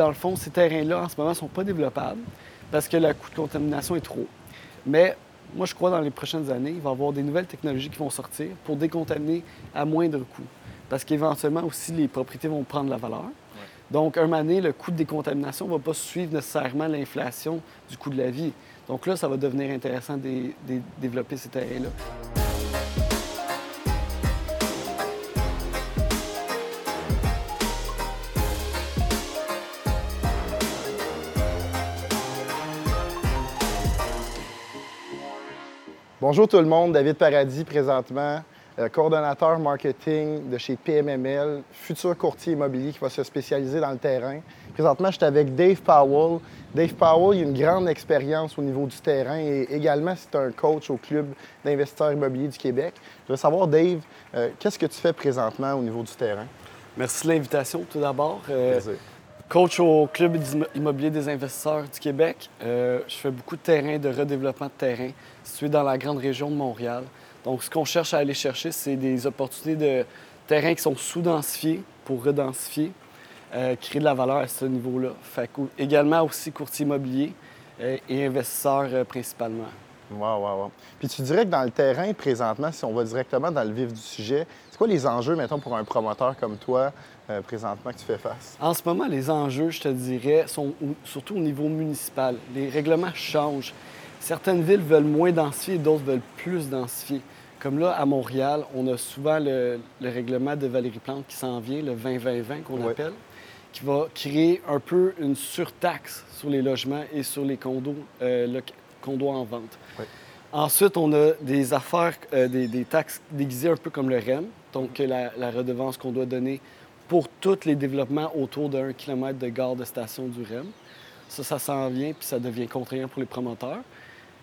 dans le fond, ces terrains-là, en ce moment, ne sont pas développables parce que le coût de contamination est trop. Mais moi, je crois dans les prochaines années, il va y avoir des nouvelles technologies qui vont sortir pour décontaminer à moindre coût. Parce qu'éventuellement aussi, les propriétés vont prendre la valeur. Donc, un donné, le coût de décontamination ne va pas suivre nécessairement l'inflation du coût de la vie. Donc là, ça va devenir intéressant de, de développer ces terrains-là. Bonjour tout le monde, David Paradis présentement, euh, coordonnateur marketing de chez PMML, futur courtier immobilier qui va se spécialiser dans le terrain. Présentement, je suis avec Dave Powell. Dave Powell, il a une grande expérience au niveau du terrain et également c'est un coach au Club d'investisseurs immobiliers du Québec. Je veux savoir, Dave, euh, qu'est-ce que tu fais présentement au niveau du terrain? Merci de l'invitation tout d'abord. Euh, coach au Club immobilier des investisseurs du Québec. je fais beaucoup de terrain, de redéveloppement de terrain situé dans la grande région de Montréal. Donc, ce qu'on cherche à aller chercher, c'est des opportunités de terrains qui sont sous-densifiés pour redensifier, euh, créer de la valeur à ce niveau-là. Également aussi courtier immobilier euh, et investisseur euh, principalement. Wow, wow, wow. Puis tu dirais que dans le terrain, présentement, si on va directement dans le vif du sujet, c'est quoi les enjeux, mettons, pour un promoteur comme toi, présentement, que tu fais face? En ce moment, les enjeux, je te dirais, sont surtout au niveau municipal. Les règlements changent. Certaines villes veulent moins densifier, d'autres veulent plus densifier. Comme là, à Montréal, on a souvent le, règlement de Valérie Plante qui s'en vient, le 20-20-20 qu'on appelle, qui va créer un peu une surtaxe sur les logements et sur les condos, euh, condos en vente. Ensuite, on a des affaires, euh, des, taxes déguisées un peu comme le REM, donc la, la redevance qu'on doit donner pour tous les développements autour d'un kilomètre de gare de station du REM. Ça, ça s'en vient, puis ça devient contraignant pour les promoteurs.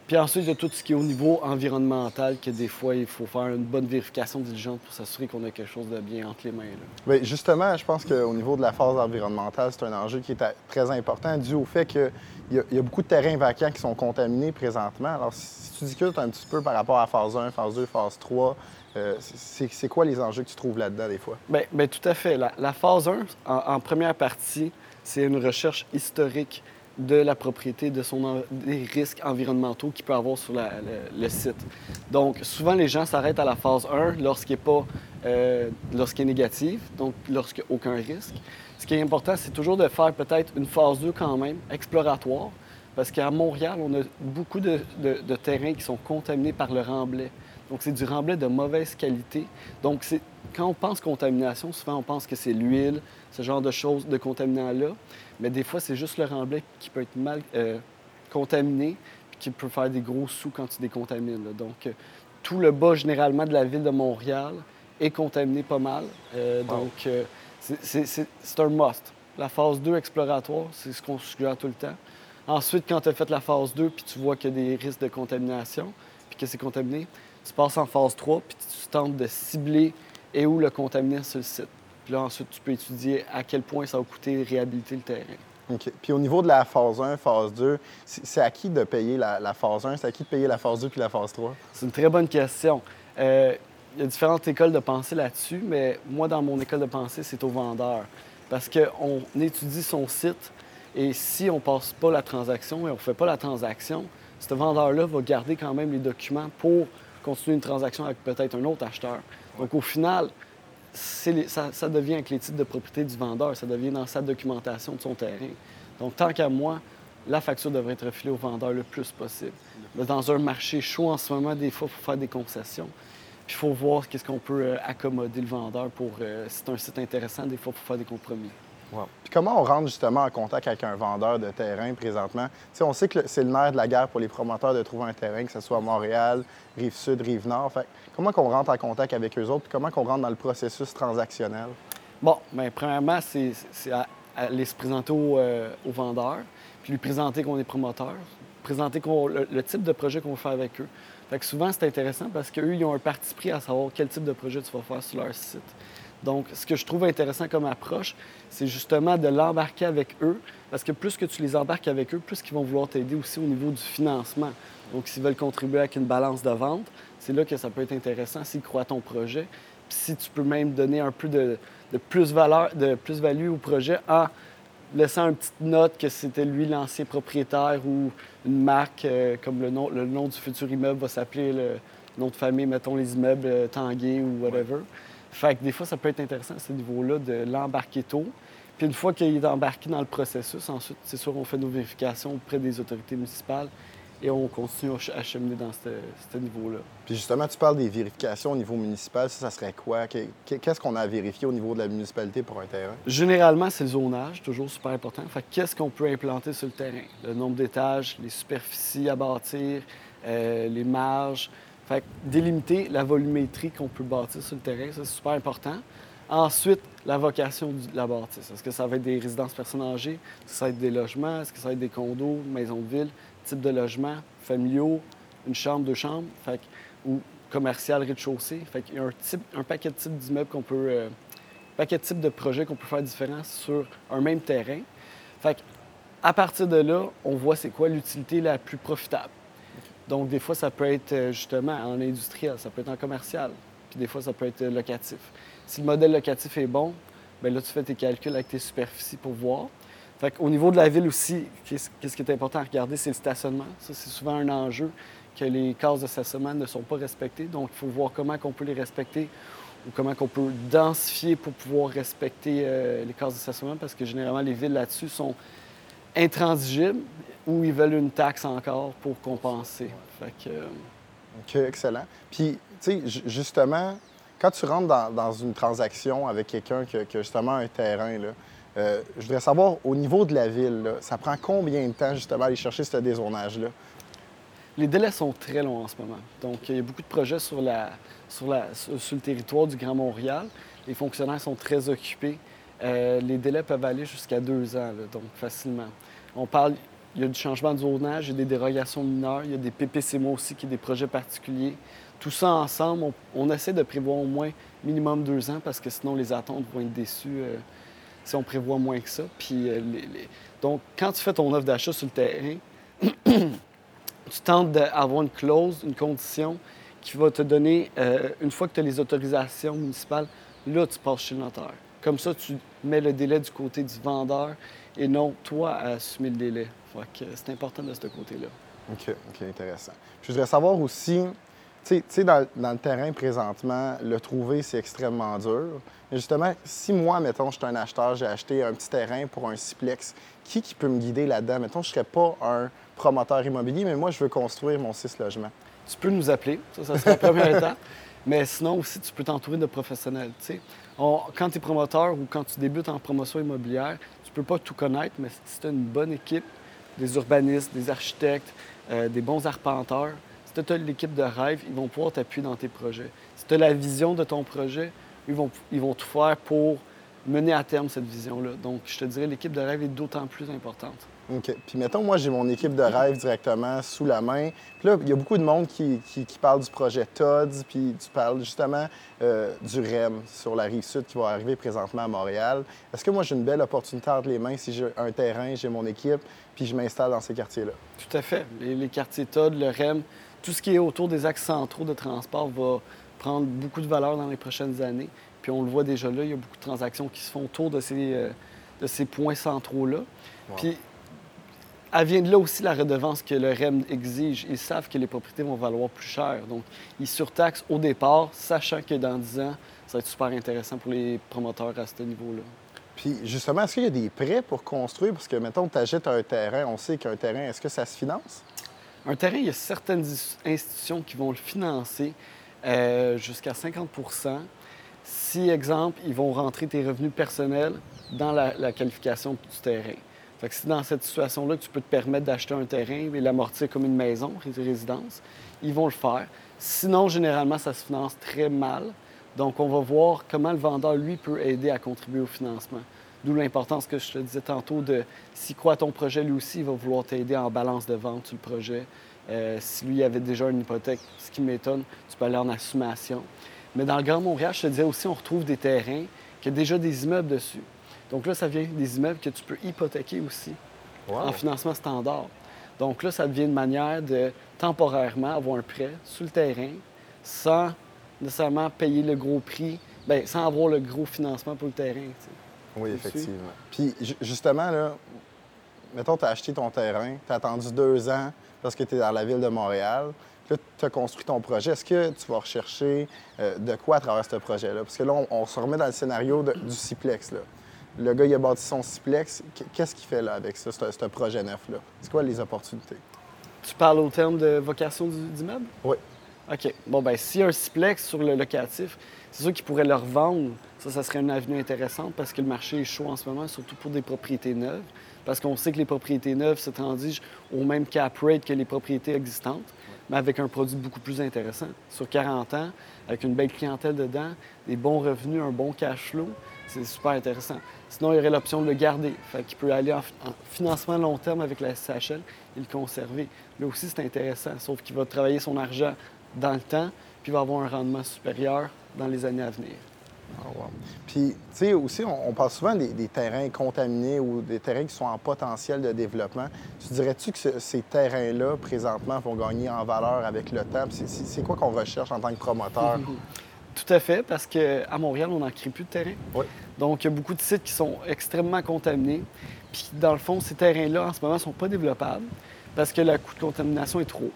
Puis ensuite, il y a tout ce qui est au niveau environnemental, que des fois, il faut faire une bonne vérification diligente pour s'assurer qu'on a quelque chose de bien entre les mains. Bien, justement, je pense qu'au niveau de la phase environnementale, c'est un enjeu qui est très important dû au fait qu'il y, a beaucoup de terrains vacants qui sont contaminés présentement. Alors, si tu discutes un petit peu par rapport à phase 1, phase 2, phase 3, euh, c'est quoi les enjeux que tu trouves là-dedans des fois? Bien, bien, tout à fait. La, phase 1, en première partie, c'est une recherche historique de la propriété, de son, des risques environnementaux qu'il peut avoir sur le, site. Donc, souvent, les gens s'arrêtent à la phase 1 lorsqu'il n'est pas, euh, lorsqu'il est négatif, donc lorsqu'il n'y a aucun risque. Ce qui est important, c'est toujours de faire peut-être une phase 2 quand même, exploratoire, parce qu'à Montréal, on a beaucoup de, de, terrains qui sont contaminés par le remblai. Donc, c'est du remblai de mauvaise qualité. Donc, quand on pense contamination, souvent on pense que c'est l'huile, ce genre de choses, de contaminants-là. Mais des fois, c'est juste le remblai qui peut être mal euh, contaminé et qui peut faire des gros sous quand tu décontamines. Donc, euh, tout le bas, généralement, de la ville de Montréal est contaminé pas mal. Euh, donc, c'est un must. La phase 2 exploratoire, c'est ce qu'on suggère tout le temps. Ensuite, quand tu as fait la phase 2 puis tu vois qu'il y a des risques de contamination puis que c'est contaminé, tu passes en phase 3 puis tu tentes de cibler et où le contaminer sur le site. Puis là, ensuite, tu peux étudier à quel point ça va coûter réhabiliter le terrain. OK. Puis au niveau de la phase 1, phase 2, c'est à qui de payer la, phase 1? C'est à qui de payer la phase 2 puis la phase 3? C'est une très bonne question. Euh, il y a différentes écoles de pensée là-dessus, mais moi, dans mon école de pensée, c'est au vendeur. Parce qu'on étudie son site et si on ne passe pas la transaction et on ne fait pas la transaction, ce vendeur-là va garder quand même les documents pour continuer une transaction avec peut-être un autre acheteur. Donc au final, ça, devient avec les titres de propriété du vendeur, ça devient dans sa documentation de son terrain. Donc, tant qu'à moi, la facture devrait être refilée au vendeur le plus possible. dans un marché chaud en ce moment, des fois, il faut faire des concessions. Puis il faut voir qu'est-ce qu'on peut euh, accommoder le vendeur pour, euh, si c'est un site intéressant, des fois, il faut faire des compromis. Puis comment on rentre justement en contact avec un vendeur de terrain présentement? on sait que c'est le nerf de la guerre pour les promoteurs de trouver un terrain, que ce soit à Montréal, Rive-Sud, Rive-Nord. Fait, comment qu'on rentre en contact avec eux autres? Puis comment qu'on rentre dans le processus transactionnel? Bon, bien, premièrement, c'est aller se présenter au, euh, au, vendeur, puis lui présenter qu'on est promoteur, présenter le, type de projet qu'on va faire avec eux. Fait que souvent, c'est intéressant parce qu'eux, ils ont un parti pris à savoir quel type de projet tu vas faire sur leur site. Donc, ce que je trouve intéressant comme approche, c'est justement de l'embarquer avec eux, parce que plus que tu les embarques avec eux, plus qu'ils vont vouloir t'aider aussi au niveau du financement. Donc, s'ils veulent contribuer avec une balance de vente, c'est là que ça peut être intéressant s'ils croient à ton projet. Puis si tu peux même donner un peu de, plus valeur, de plus-value au projet en laissant une petite note que c'était lui l'ancien propriétaire ou une marque, euh, comme le nom, le nom du futur immeuble va s'appeler le nom de famille, mettons les immeubles euh, Tanguay ou whatever. Fait que des fois, ça peut être intéressant à ce niveau-là de l'embarquer tôt. Puis une fois qu'il est embarqué dans le processus, ensuite, c'est sûr, on fait nos vérifications auprès des autorités municipales et on continue à cheminer dans ce, niveau-là. Puis justement, tu parles des vérifications au niveau municipal. Ça, ça serait quoi? Qu'est-ce qu'on a à vérifier au niveau de la municipalité pour un terrain? Généralement, c'est le zonage, toujours super important. Fait qu'est-ce qu'on peut implanter sur le terrain? Le nombre d'étages, les superficies à bâtir, euh, les marges. Fait délimiter la volumétrie qu'on peut bâtir sur le terrain, ça, c'est super important. Ensuite, la vocation de la bâtisse. Est-ce que ça va être des résidences personnes âgées? Est-ce que ça va être des logements? Est-ce que ça va être des condos, maisons de ville? type de logement, familiaux, une chambre, deux chambres, ou commercial rez-de-chaussée? Fait y a un, type, un paquet de types d'immeubles qu'on peut. Euh, paquet de types de projets qu'on peut faire différents sur un même terrain. Fait à partir de là, on voit c'est quoi l'utilité la plus profitable. Donc, des fois, ça peut être euh, justement en industriel, ça peut être en commercial, puis des fois, ça peut être euh, locatif. Si le modèle locatif est bon, bien là, tu fais tes calculs avec tes superficies pour voir. Fait Au niveau de la ville aussi, qu'est-ce qui est important à regarder, c'est le stationnement. Ça, c'est souvent un enjeu que les cases de stationnement ne sont pas respectées. Donc, il faut voir comment on peut les respecter ou comment on peut densifier pour pouvoir respecter euh, les cases de stationnement parce que généralement, les villes là-dessus sont intransigibles ou ils veulent une taxe encore pour compenser. Fait que, euh, OK, excellent. Puis, tu sais, justement, quand tu rentres dans, une transaction avec quelqu'un qui, qui, a justement un terrain, là, euh, je voudrais savoir, au niveau de la ville, ça prend combien de temps justement aller chercher ce dézonage-là? Les délais sont très longs en ce moment. Donc, il y a beaucoup de projets sur, la, sur, la, sur le territoire du Grand Montréal. Les fonctionnaires sont très occupés. Euh, les délais peuvent aller jusqu'à deux ans, donc facilement. On parle, il y a du changement de zonage, il y a des dérogations mineures, il y a des PPCMO aussi, qui sont des projets particuliers. Tout ça ensemble, on, essaie de prévoir au moins minimum deux ans parce que sinon les attentes vont être déçues. Euh, si on prévoit moins que ça. Puis, euh, Donc, quand tu fais ton offre d'achat sur le terrain, tu tentes d'avoir une clause, une condition qui va te donner, une fois que tu as les autorisations municipales, là, tu passes chez le notaire. Comme ça, tu mets le délai du côté du vendeur et non toi à assumer le délai. c'est important de ce côté-là. OK, OK, intéressant. Je voudrais savoir aussi, tu sais, dans, le terrain présentement, le trouver, c'est extrêmement dur. Mais justement, si moi, mettons, je suis un acheteur, j'ai acheté un petit terrain pour un siplex, qui, qui peut me guider là-dedans? Mettons, je ne serais pas un promoteur immobilier, mais moi, je veux construire mon six logements. Tu peux nous appeler, ça, ça sera la première étape. Mais sinon aussi, tu peux t'entourer de professionnels. quand tu es promoteur ou quand tu débutes en promotion immobilière, tu peux pas tout connaître, mais si tu as une bonne équipe, des urbanistes, des architectes, euh, des bons arpenteurs, si tu as l'équipe de rêve, ils vont pouvoir t'appuyer dans tes projets. Si tu as la vision de ton projet, ils vont, ils vont tout faire pour mener à terme cette vision-là. Donc, je te dirais, l'équipe de rêve est d'autant plus importante. OK. Puis mettons, moi, j'ai mon équipe de rêve directement sous la main. Puis là, il y a beaucoup de monde qui, qui, parle du projet TODS, puis tu parles justement euh, du REM sur la rive sud qui va arriver présentement à Montréal. Est-ce que moi, j'ai une belle opportunité entre les mains si j'ai un terrain, j'ai mon équipe, puis je m'installe dans ces quartiers-là? Tout à fait. Les, les quartiers TOD, le REM, tout ce qui est autour des axes centraux de transport va prendre beaucoup de valeur dans les prochaines années. Puis on le voit déjà là, il y a beaucoup de transactions qui se font autour de ces, euh, de ces points centraux-là. Puis elle vient de là aussi la redevance que le REM exige. Ils savent que les propriétés vont valoir plus cher. Donc, ils surtaxent au départ, sachant que dans 10 ans, ça va être super intéressant pour les promoteurs à ce niveau-là. Puis justement, est-ce qu'il y a des prêts pour construire? Parce que, mettons, tu achètes un terrain, on sait qu'un terrain, est-ce que ça se finance? Un terrain, il y a certaines institutions qui vont le financer euh, jusqu'à 50% si, exemple, ils vont rentrer tes revenus personnels dans la, qualification du terrain. Fait que si dans cette situation-là, tu peux te permettre d'acheter un terrain et l'amortir comme une maison, une résidence, ils vont le faire. Sinon, généralement, ça se finance très mal. Donc, on va voir comment le vendeur, lui, peut aider à contribuer au financement. D'où l'importance que je te disais tantôt de s'il croit ton projet, lui aussi, il va vouloir t'aider en balance de vente sur le projet. Euh, si lui avait déjà une hypothèque, ce qui m'étonne, tu peux aller en assumation. Mais dans le Grand Montréal, je te disais aussi, on retrouve des terrains qui ont déjà des immeubles dessus. Donc là, ça vient des immeubles que tu peux hypothéquer aussi en financement standard. Donc là, ça devient une manière de temporairement avoir un prêt sur le terrain sans nécessairement payer le gros prix, bien, sans avoir le gros financement pour le terrain. Oui, effectivement. Puis justement, là, mettons, tu as acheté ton terrain, tu as attendu deux ans parce que tu es dans la ville de Montréal. Là, tu as construit ton projet. Est-ce que tu vas rechercher euh, de quoi à travers ce projet-là? Parce que là, on, se remet dans le scénario du Ciplex. Là. Le gars, il a bâti son Ciplex. Qu'est-ce qu'il fait là avec ça, ce projet neuf-là? C'est quoi les opportunités? Tu parles au terme de vocation du, d'immeuble? Oui. OK. Bon, ben s'il y a un Ciplex sur le locatif, c'est sûr qu'il pourrait le revendre. Ça, ça serait une avenue intéressante parce que le marché est chaud en ce moment, surtout pour des propriétés neuves. Parce qu'on sait que les propriétés neuves se transigent au même cap rate que les propriétés existantes mais avec un produit beaucoup plus intéressant. Sur 40 ans, avec une belle clientèle dedans, des bons revenus, un bon cash flow, c'est super intéressant. Sinon, il y aurait l'option de le garder. Fait qu'il peut aller en, financement long terme avec la SHL et le conserver. Là aussi, c'est intéressant, sauf qu'il va travailler son argent dans le temps, puis il va avoir un rendement supérieur dans les années à venir. Ah, Puis, tu sais, aussi, on, parle souvent des, terrains contaminés ou des terrains qui sont en potentiel de développement. Tu dirais-tu que ces terrains-là, présentement, vont gagner en valeur avec le temps? C'est quoi qu'on recherche en tant que promoteur? Tout à fait, parce qu'à Montréal, on n'en crée plus de terrain. Oui. Donc, il y a beaucoup de sites qui sont extrêmement contaminés. Puis, dans le fond, ces terrains-là, en ce moment, ne sont pas développables parce que le coût de contamination est trop.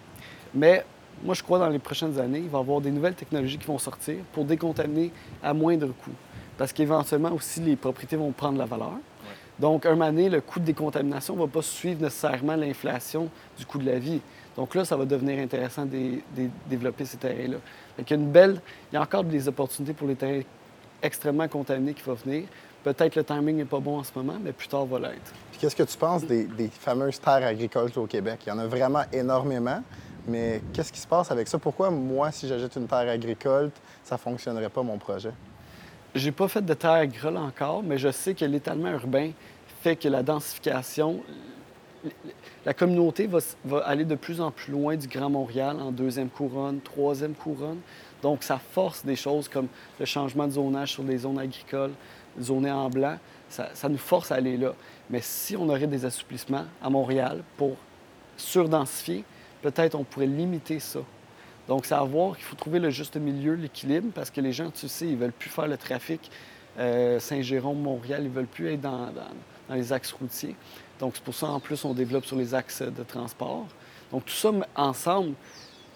Mais moi, je crois dans les prochaines années, il va y avoir des nouvelles technologies qui vont sortir pour décontaminer à moindre coût. Parce qu'éventuellement aussi, les propriétés vont prendre la valeur. Donc, un année, le coût de décontamination ne va pas suivre nécessairement l'inflation du coût de la vie. Donc là, ça va devenir intéressant de, développer ces terrains-là. Il y a une belle, il y a encore des opportunités pour les terrains extrêmement contaminés qui vont venir. Peut-être le timing n'est pas bon en ce moment, mais plus tard va l'être. Qu'est-ce que tu penses des, des, fameuses terres agricoles au Québec? Il y en a vraiment énormément. Mais qu'est-ce qui se passe avec ça? Pourquoi, moi, si j'achète une terre agricole, ça ne fonctionnerait pas, mon projet? J'ai pas fait de terre agricole encore, mais je sais que l'étalement urbain fait que la densification, la communauté va, aller de plus en plus loin du Grand Montréal en deuxième couronne, troisième couronne. Donc, ça force des choses comme le changement de zonage sur les zones agricoles, zonées en blanc. Ça nous force à aller là. Mais si on aurait des assouplissements à Montréal pour surdensifier, peut-être on pourrait limiter ça. Donc, c'est à voir qu'il faut trouver le juste milieu, l'équilibre, parce que les gens, tu sais, ils veulent plus faire le trafic euh, Saint-Jérôme, Montréal, ils veulent plus être dans, les axes routiers. Donc, c'est pour ça, en plus, on développe sur les axes de transport. Donc, tout ça ensemble,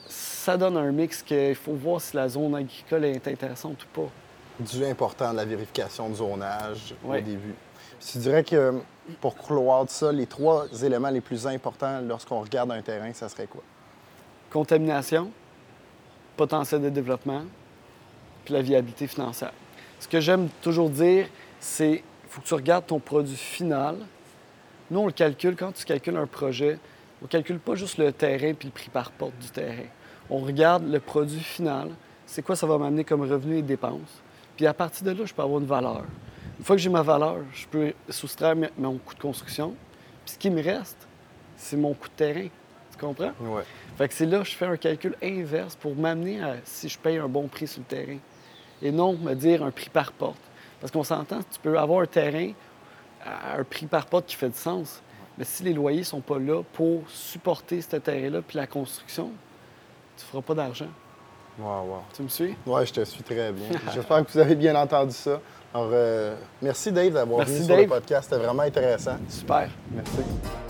ça donne un mix qu'il faut voir si la zone agricole est intéressante ou pas. Du important de la vérification de zonage au début. Tu dirais que pour clore ça, les trois éléments les plus importants lorsqu'on regarde un terrain, ça serait quoi? Contamination, potentiel de développement, puis la viabilité financière. Ce que j'aime toujours dire, c'est qu'il faut que tu regardes ton produit final. Nous, on le calcule, quand tu calcules un projet, on ne calcule pas juste le terrain puis le prix par porte du terrain. On regarde le produit final, c'est quoi ça va m'amener comme revenu et dépenses? Puis à partir de là, je peux avoir une valeur. Une fois que j'ai ma valeur, je peux soustraire mon coût de construction. Puis ce qui me reste, c'est mon coût de terrain. Tu comprends? Oui. Fait que c'est là que je fais un calcul inverse pour m'amener à si je paye un bon prix sur le terrain. Et non me dire un prix par porte. Parce qu'on s'entend, tu peux avoir un terrain à un prix par porte qui fait du sens. Mais si les loyers ne sont pas là pour supporter ce terrain-là puis la construction, tu ne feras pas d'argent. Wow, wow. Tu me suis? Oui, je te suis très bien. J'espère que vous avez bien entendu ça. Alors, euh, merci Dave d'avoir venu sur le podcast. C'était vraiment intéressant. Super. Merci.